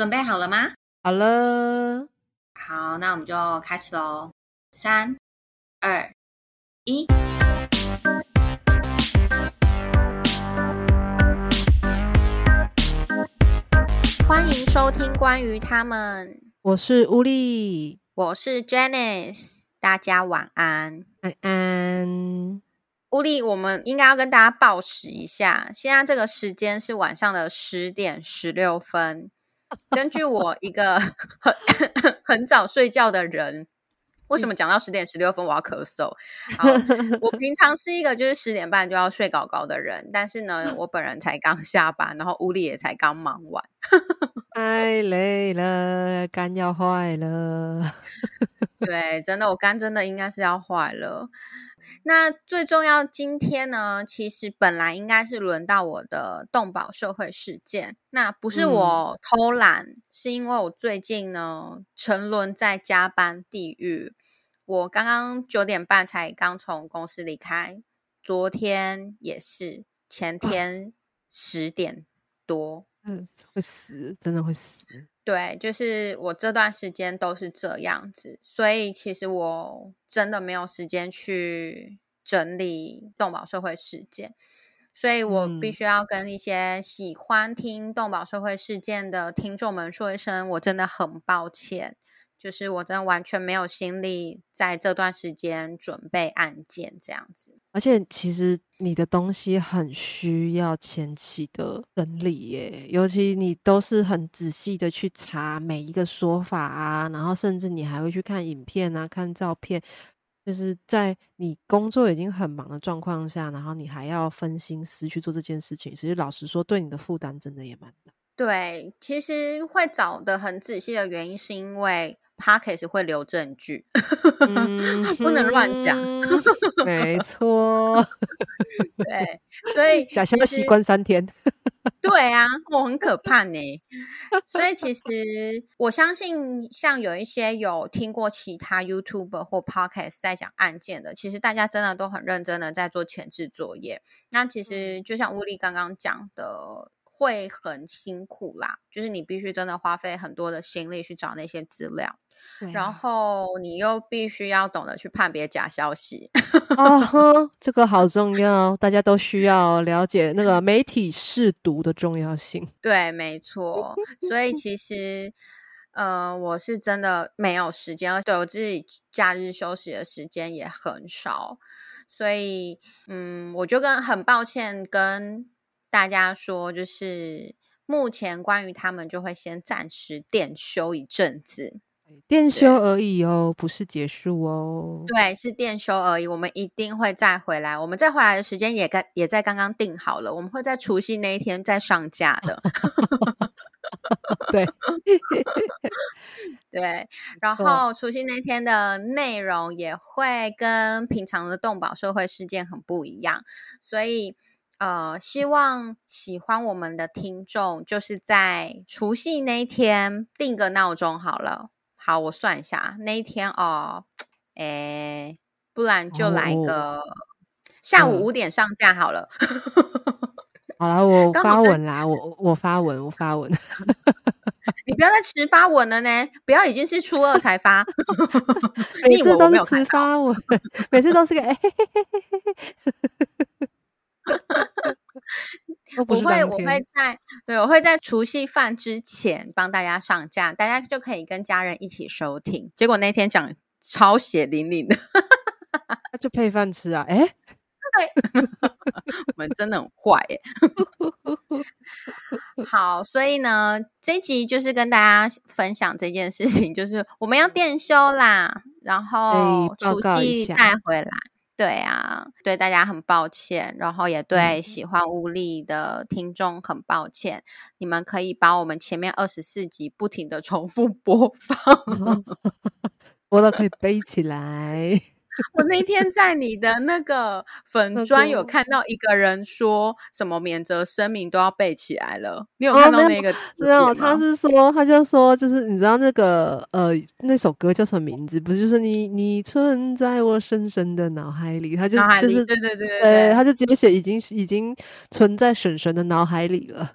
准备好了吗？好了，好，那我们就开始喽。三、二、一。欢迎收听关于他们，我是乌力，我是 Janice，大家晚安，晚安。乌力，我们应该要跟大家报时一下，现在这个时间是晚上的十点十六分。根据我一个很很早睡觉的人。为什么讲到十点十六分我要咳嗽？好，我平常是一个就是十点半就要睡搞搞的人，但是呢，我本人才刚下班，然后屋里也才刚忙完，太累了，肝要坏了。对，真的，我肝真的应该是要坏了。那最重要，今天呢，其实本来应该是轮到我的动保社会事件。那不是我偷懒，是因为我最近呢沉沦在加班地狱。我刚刚九点半才刚从公司离开，昨天也是，前天十点多，嗯，会死，真的会死。对，就是我这段时间都是这样子，所以其实我真的没有时间去整理动保社会事件，所以我必须要跟一些喜欢听动保社会事件的听众们说一声，我真的很抱歉。就是我真的完全没有心力在这段时间准备案件这样子，而且其实你的东西很需要前期的整理耶，尤其你都是很仔细的去查每一个说法啊，然后甚至你还会去看影片啊、看照片，就是在你工作已经很忙的状况下，然后你还要分心思去做这件事情，其实老实说，对你的负担真的也蛮大。对，其实会找的很仔细的原因是因为。p o c k e t 会留证据，不能乱讲。没错，对，所以假消息关三天。对啊，我很可怕呢。所以其实我相信，像有一些有听过其他 YouTube 或 Podcast 在讲案件的，其实大家真的都很认真的在做前置作业。那其实就像乌力刚刚讲的。会很辛苦啦，就是你必须真的花费很多的心力去找那些资料，然后你又必须要懂得去判别假消息。哦，这个好重要，大家都需要了解那个 媒体试读的重要性。对，没错。所以其实，呃，我是真的没有时间，而且我自己假日休息的时间也很少，所以，嗯，我就跟很抱歉跟。大家说，就是目前关于他们就会先暂时电休一阵子，电休而已哦，不是结束哦。对，是电休而已。我们一定会再回来，我们再回来的时间也刚也在刚刚定好了，我们会在除夕那一天再上架的。对对，然后除夕那天的内容也会跟平常的动保社会事件很不一样，所以。呃，希望喜欢我们的听众，就是在除夕那一天定个闹钟好了。好，我算一下那一天哦，诶，不然就来个下午五点上架好了。好了，我发文啦，我我发文，我发文。你不要再迟发文了呢，不要已经是初二才发。每次都是迟发文，每次都是个哎。不会，我会在对，我会在除夕饭之前帮大家上架，大家就可以跟家人一起收听。结果那天讲超血淋淋的，那就配饭吃啊！哎，对，我们真的很坏耶。好，所以呢，这集就是跟大家分享这件事情，就是我们要电修啦，然后除夕带回来。对啊，对大家很抱歉，然后也对喜欢物力的听众很抱歉。你们可以把我们前面二十四集不停的重复播放，播到可以背起来。我那天在你的那个粉砖有看到一个人说什么免责声明都要背起来了，你有看到那个？没有，他是说，他就说，就是你知道那个呃那首歌叫什么名字？不是就是你你存在我深深的脑海里，他就就是对对对对，他就直接写已经已经存在婶婶的脑海里了。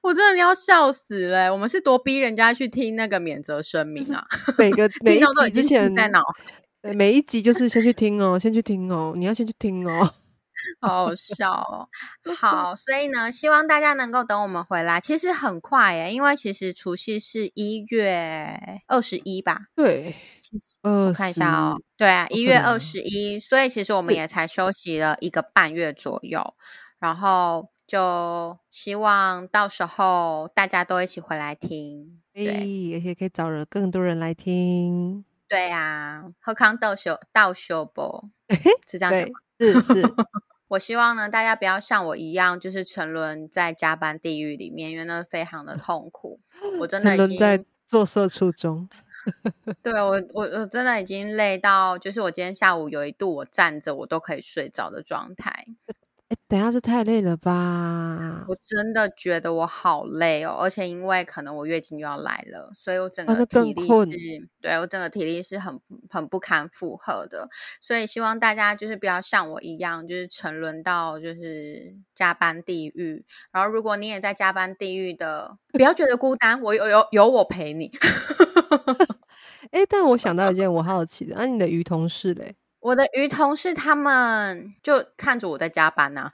我真的要笑死了！我们是多逼人家去听那个免责声明啊，每个每一都已经集之前记在脑，对每一集就是先去听哦，先去听哦，你要先去听哦。好好笑哦。好，所以呢，希望大家能够等我们回来。其实很快耶，因为其实除夕是一月二十一吧。对，呃，我看一下哦，对啊，一月二十一，所以其实我们也才休息了一个半月左右，然后就希望到时候大家都一起回来听。对哎，而且可以找了更多人来听。对啊，喝康倒修倒修波是这样讲吗？，是是，我希望呢，大家不要像我一样，就是沉沦在加班地狱里面，因为那非常的痛苦。我 真的已经在经，做社畜中。对我我我真的已经累到，就是我今天下午有一度我站着我都可以睡着的状态。哎，等下是太累了吧？我真的觉得我好累哦，而且因为可能我月经又要来了，所以我整个体力困是，对我整个体力是很很不堪负荷的。所以希望大家就是不要像我一样，就是沉沦到就是加班地狱。然后如果你也在加班地狱的，不要觉得孤单，我有有有我陪你。哎，但我想到一件我好奇的，啊，你的鱼同事嘞？我的鱼同事他们就看着我在加班呐、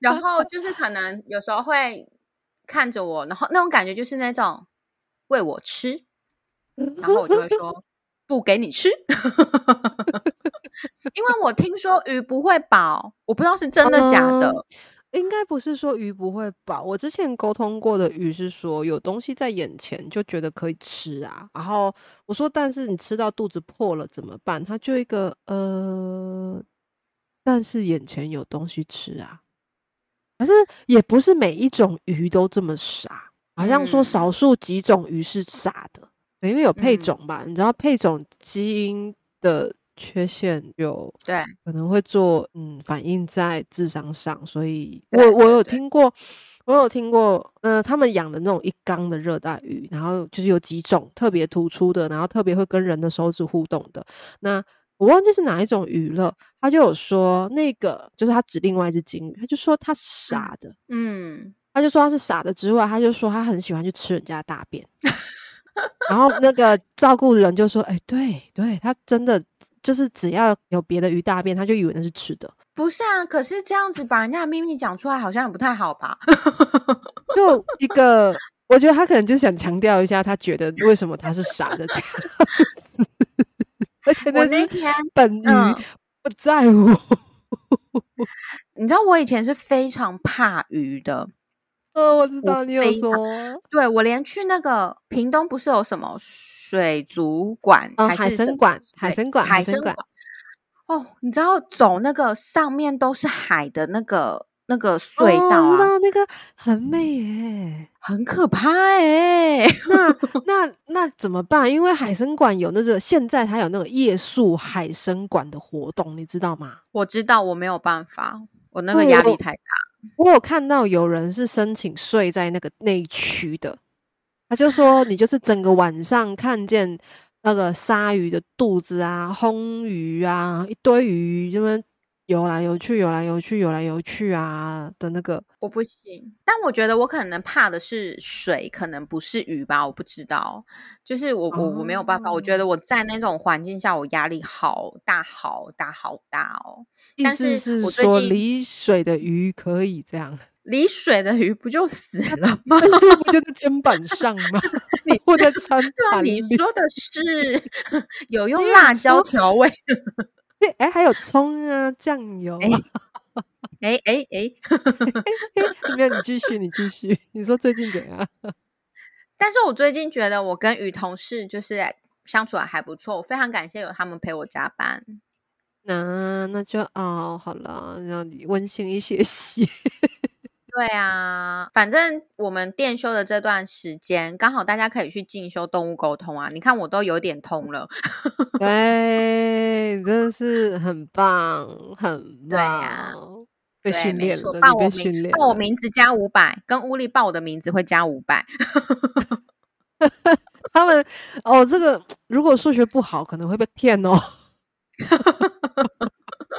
然后就是可能有时候会看着我，然后那种感觉就是那种喂我吃，然后我就会说 不给你吃，因为我听说鱼不会饱，我不知道是真的假的。嗯应该不是说鱼不会饱，我之前沟通过的鱼是说有东西在眼前就觉得可以吃啊。然后我说，但是你吃到肚子破了怎么办？他就一个呃，但是眼前有东西吃啊。可是也不是每一种鱼都这么傻，好像说嗯少数几种鱼是傻的，对因为有配嗯种吧？你知道配种基因的缺陷有对，可能会做嗯反映在智商上，所以我我有听过，我有听过，呃，他们养的那种一缸的热带鱼，然后就是有几种特别突出的，然后特别会跟人的手指互动的。那我忘记是哪一种鱼了，他就有说那个就是他指另外一只金鱼，他就说他傻的，嗯，他就说他是傻的之外，他就说他很喜欢去吃人家的大便。然后那个照顾人就说：“哎、对对，他真的就是只要有别的鱼大便，他就以为那是吃的。不是啊，可是这样子把人家的秘密讲出来，好像也不太好吧？就一个，我觉得他可能就想强调一下，他觉得为什么他是傻的这样，而且我那天 本鱼嗯不在乎。你知道我以前是非常怕鱼的，哦，我知道你有说，对我连去那个屏东不是有什么水族馆、哦还是什么海参馆海类参馆海参馆哦，你知道走那个上面都是海的那个那个隧道那个很美耶。很可怕哎、那 那那怎么办？因为海参馆有那个现在它有那个夜宿海参馆的活动，你知道吗？我知道我没有办法，我那个压力太大。我有看到有人是申请睡在那个内区的，他就说你就是整个晚上看见那个鲨鱼的肚子啊、红鱼啊、一堆鱼这么游来游去、游来游去、游来游去啊的那个，我不行，但我觉得我可能怕的是水，可能不是鱼吧，我不知道。就是我我我没有办法，我觉哦得我在那种环境下，我压力好大好大好大哦。意但是我最近说离水的鱼可以这样，离水的鱼不就死了 吗？不就在肩膀上吗？你或在餐对啊，盘里你？说的是有用辣椒说调味。哎、哎还有葱啊、酱油哎啊。哎哎哎，没有，你继续，你继续。你说最近怎样？但是我最近觉得我跟雨同事就是相处的还不错，我非常感谢有他们陪我加班。那那就哦，好了，让你温馨一些些。对啊，反正我们店休的这段时间，刚好大家可以去进修动物沟通啊。你看我都有点通了，对，你真的是很棒，很棒。对呀被对，没错，训练了，报我名。报我名字加五百，跟屋里报我的名字会加五百。他们哦，这个如果数学不好，可能会被骗哦。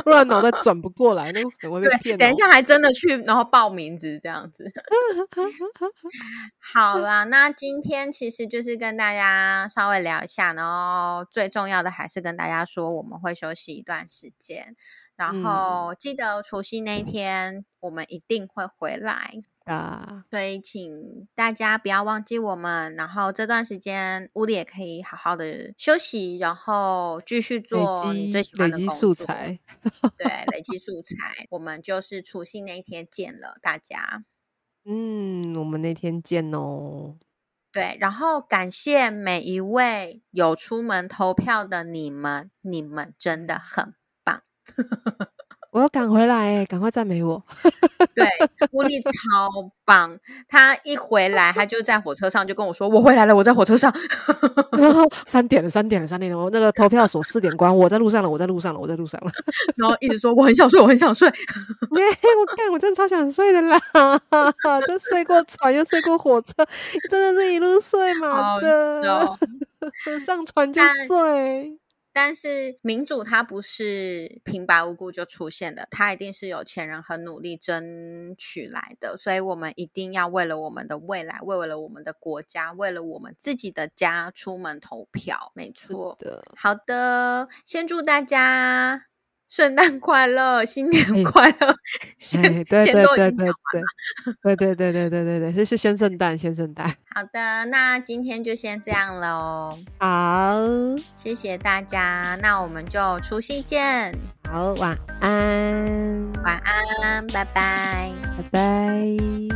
不然脑袋转不过来，那个粉会被对，骗、哦。等一下还真的去，然后报名字这样子。好啦，那今天其实就是跟大家稍微聊一下，然后最重要的还是跟大家说，我们会休息一段时间，然嗯后记得除夕那一天我们一定会回来，啊，所以请大家不要忘记我们。然后这段时间屋里也可以好好的休息，然后继续做你最喜欢累积素的工作。材。对，累积素材。我们就是除夕那一天见了大家。嗯，我们那天见哦。对，然后感谢每一位有出门投票的你们，你们真的很棒。我要赶回来哎，赶快赞美我！对，乌力超棒，他一回来，他就在火车上就跟我说：“我回来了，我在火车上。然后三点了，三点了，三点了，我那个投票所四点关，我在路上了，我在路上了，我在路上了。”然后一直说：“我很想睡，我很想睡。耶！我看我真的超想睡的啦，就睡过船，又睡过火车，真的是一路睡嘛好的，上船就睡。但是民主它不是平白无故就出现的，它一定是有钱人很努力争取来的，所以我们一定要为了我们的未来，为了我们的国家，为了我们自己的家出门投票。没错，的，好的，先祝大家圣诞快乐，新年哎快乐。先、哎，对先对对对都已经讲对，对对对对对对对，是是先圣诞，先圣诞。好的，那今天就先这样喽，好谢谢大家，那我们就除夕见，好，晚安，晚安，拜拜。拜拜。